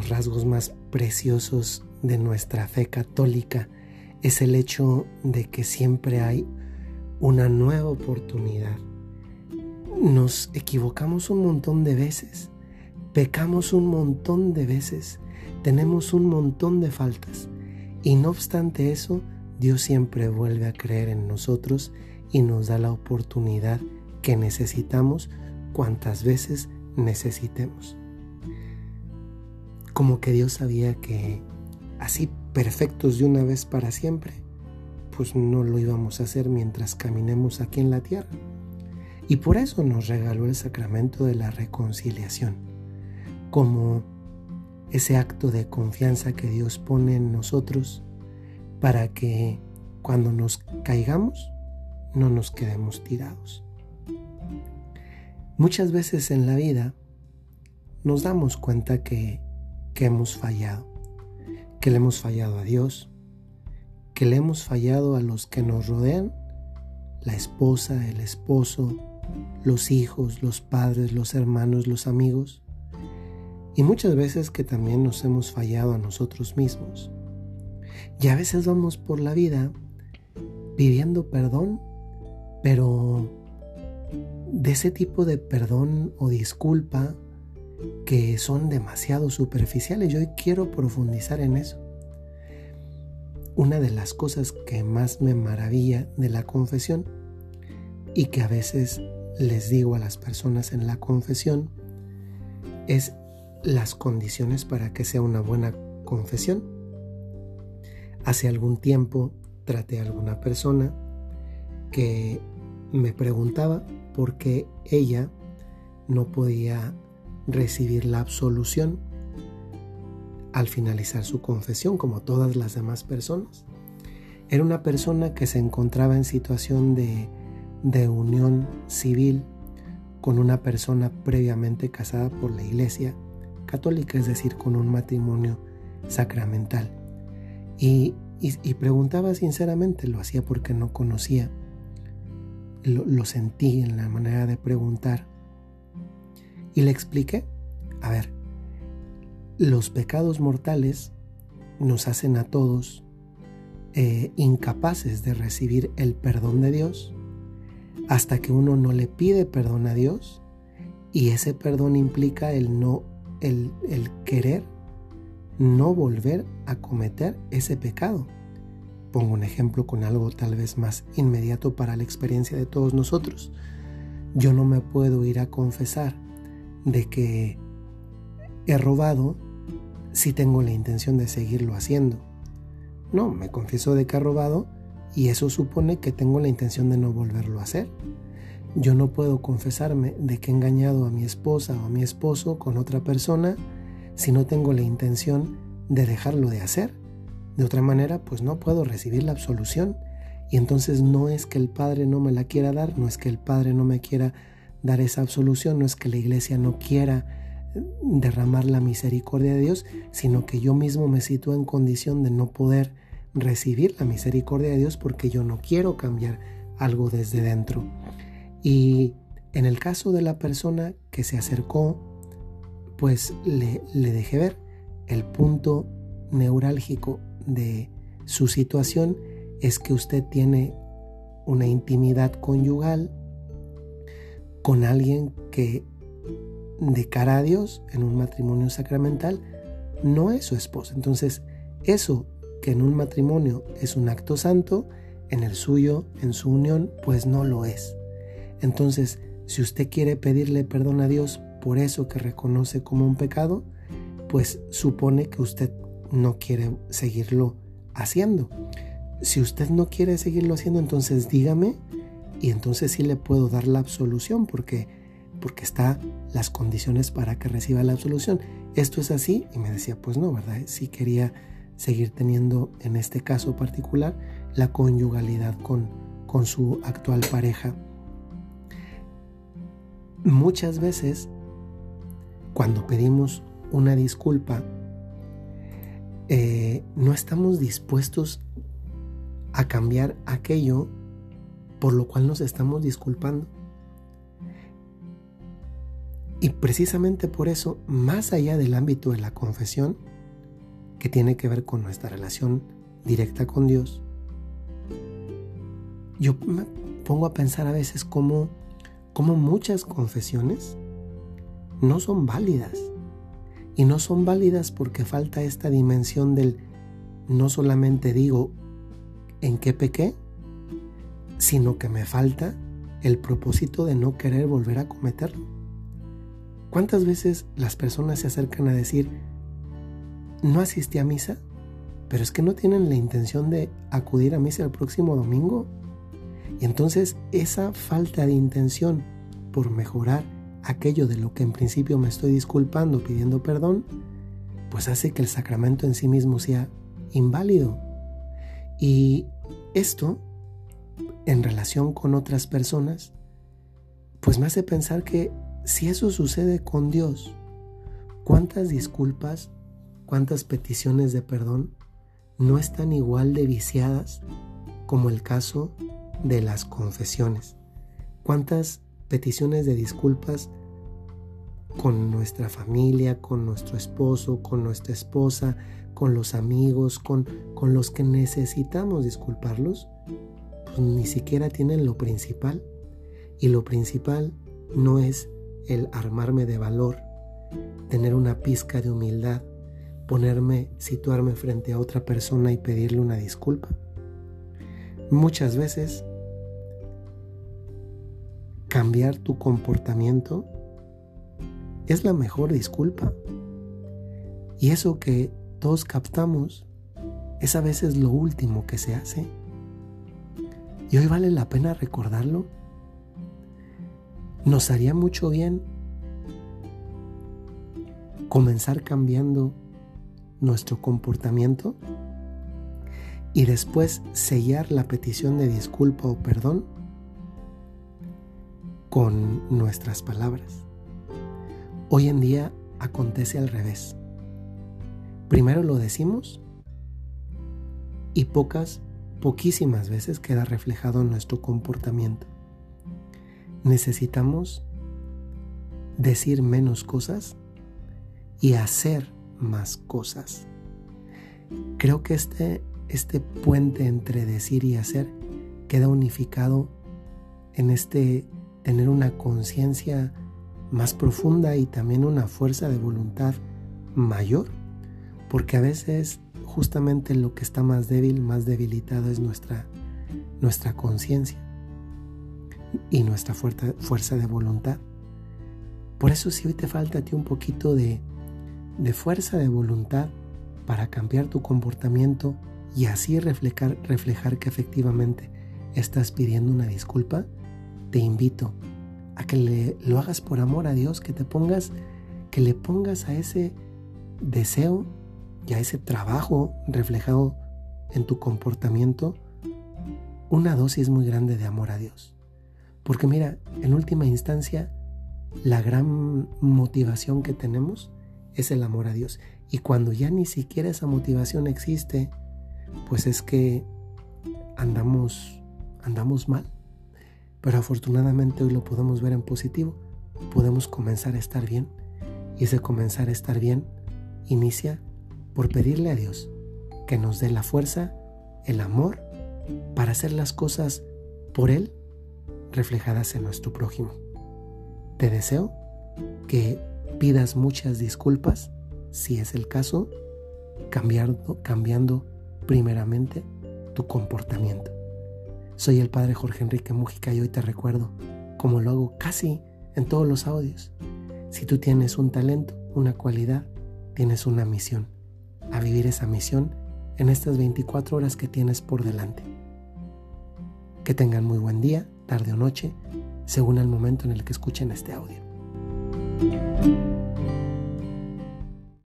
los rasgos más preciosos de nuestra fe católica es el hecho de que siempre hay una nueva oportunidad. Nos equivocamos un montón de veces, pecamos un montón de veces, tenemos un montón de faltas y no obstante eso, Dios siempre vuelve a creer en nosotros y nos da la oportunidad que necesitamos cuantas veces necesitemos. Como que Dios sabía que así perfectos de una vez para siempre, pues no lo íbamos a hacer mientras caminemos aquí en la tierra. Y por eso nos regaló el sacramento de la reconciliación, como ese acto de confianza que Dios pone en nosotros para que cuando nos caigamos no nos quedemos tirados. Muchas veces en la vida nos damos cuenta que, que hemos fallado que le hemos fallado a Dios, que le hemos fallado a los que nos rodean, la esposa, el esposo, los hijos, los padres, los hermanos, los amigos, y muchas veces que también nos hemos fallado a nosotros mismos. Y a veces vamos por la vida pidiendo perdón, pero de ese tipo de perdón o disculpa que son demasiado superficiales. Yo hoy quiero profundizar en eso. Una de las cosas que más me maravilla de la confesión y que a veces les digo a las personas en la confesión es las condiciones para que sea una buena confesión. Hace algún tiempo traté a alguna persona que me preguntaba por qué ella no podía recibir la absolución al finalizar su confesión, como todas las demás personas. Era una persona que se encontraba en situación de, de unión civil con una persona previamente casada por la iglesia católica, es decir, con un matrimonio sacramental. Y, y, preguntaba sinceramente, lo hacía porque no conocía, lo, lo sentí en la manera de preguntar y le expliqué, a ver, los pecados mortales nos hacen a todos eh, incapaces de recibir el perdón de Dios hasta que uno no le pide perdón a Dios y ese perdón implica el no, el, el querer no volver a cometer ese pecado. Pongo un ejemplo con algo tal vez más inmediato para la experiencia de todos nosotros. Yo no me puedo ir a confesar de que he robado si tengo la intención de seguirlo haciendo. No, me confieso de que he robado y eso supone que tengo la intención de no volverlo a hacer. Yo no puedo confesarme de que he engañado a mi esposa o a mi esposo con otra persona si no tengo la intención de dejarlo de hacer. De otra manera, pues no puedo recibir la absolución. Y entonces no es que el Padre no me la quiera dar, no es que el Padre no me quiera dar esa absolución, no es que la iglesia no quiera eh, derramar la misericordia de Dios, sino que yo mismo me sitúo en condición de no poder recibir la misericordia de Dios porque yo no quiero cambiar algo desde dentro. Y en el caso de la persona que se acercó, pues le, le dejé ver el punto neurálgico de su situación es que usted tiene una intimidad conyugal con alguien que de cara a Dios en un matrimonio sacramental no es su esposa. Entonces, eso que en un matrimonio es un acto santo, en el suyo, en su unión, pues no lo es. Entonces, si usted quiere pedirle perdón a Dios por eso que reconoce como un pecado, pues supone que usted no quiere seguirlo haciendo. Si usted no quiere seguirlo haciendo, entonces dígame y entonces sí le puedo dar la absolución porque porque está las condiciones para que reciba la absolución. Esto es así y me decía, pues no, ¿verdad? Sí quería seguir teniendo en este caso particular la conyugalidad con, con su actual pareja. Muchas veces cuando pedimos una disculpa, eh, no estamos dispuestos a cambiar aquello por lo cual nos estamos disculpando. Y precisamente por eso, más allá del ámbito de la confesión, que tiene que ver con nuestra relación directa con Dios, yo me pongo a pensar a veces cómo, cómo muchas confesiones no son válidas. Y no son válidas porque falta esta dimensión del no solamente digo en qué pequé, sino que me falta el propósito de no querer volver a cometerlo. ¿Cuántas veces las personas se acercan a decir, no asistí a misa, pero es que no tienen la intención de acudir a misa el próximo domingo? Y entonces esa falta de intención por mejorar aquello de lo que en principio me estoy disculpando, pidiendo perdón, pues hace que el sacramento en sí mismo sea inválido. Y esto, en relación con otras personas, pues me hace pensar que si eso sucede con Dios, ¿cuántas disculpas, cuántas peticiones de perdón no están igual de viciadas como el caso de las confesiones? ¿Cuántas peticiones de disculpas con nuestra familia, con nuestro esposo, con nuestra esposa, con los amigos, con, con los que necesitamos disculparlos, pues ni siquiera tienen lo principal. Y lo principal no es el armarme de valor, tener una pizca de humildad, ponerme, situarme frente a otra persona y pedirle una disculpa. Muchas veces cambiar tu comportamiento es la mejor disculpa. Y eso que todos captamos es a veces lo último que se hace. Y hoy vale la pena recordarlo. Nos haría mucho bien comenzar cambiando nuestro comportamiento y después sellar la petición de disculpa o perdón con nuestras palabras. Hoy en día acontece al revés. Primero lo decimos y pocas, poquísimas veces queda reflejado en nuestro comportamiento. Necesitamos decir menos cosas y hacer más cosas. Creo que este, este puente entre decir y hacer queda unificado en este tener una conciencia más profunda y también una fuerza de voluntad mayor, porque a veces justamente lo que está más débil, más debilitado es nuestra, nuestra conciencia y nuestra fuerza, fuerza de voluntad. Por eso si hoy te falta a ti un poquito de, de fuerza de voluntad para cambiar tu comportamiento y así reflejar, reflejar que efectivamente estás pidiendo una disculpa, te invito a que le, lo hagas por amor a Dios, que te pongas, que le pongas a ese deseo y ese trabajo reflejado en tu comportamiento una dosis muy grande de amor a Dios. Porque mira, en última instancia, la gran motivación que tenemos es el amor a Dios. Y cuando ya ni siquiera esa motivación existe, pues es que andamos, andamos mal. Pero afortunadamente hoy lo podemos ver en positivo. Podemos comenzar a estar bien. Y ese comenzar a estar bien inicia por pedirle a Dios que nos dé la fuerza, el amor para hacer las cosas por Él reflejadas en nuestro prójimo. Te deseo que pidas muchas disculpas, si es el caso, cambiando, primeramente tu comportamiento. Soy el padre Jorge Enrique Mújica y hoy te recuerdo, como lo hago casi en todos los audios, si tú tienes un talento, una cualidad, tienes una misión, vivir esa misión en estas 24 horas que tienes por delante. Que tengan muy buen día, tarde o noche, según el momento en el que escuchen este audio.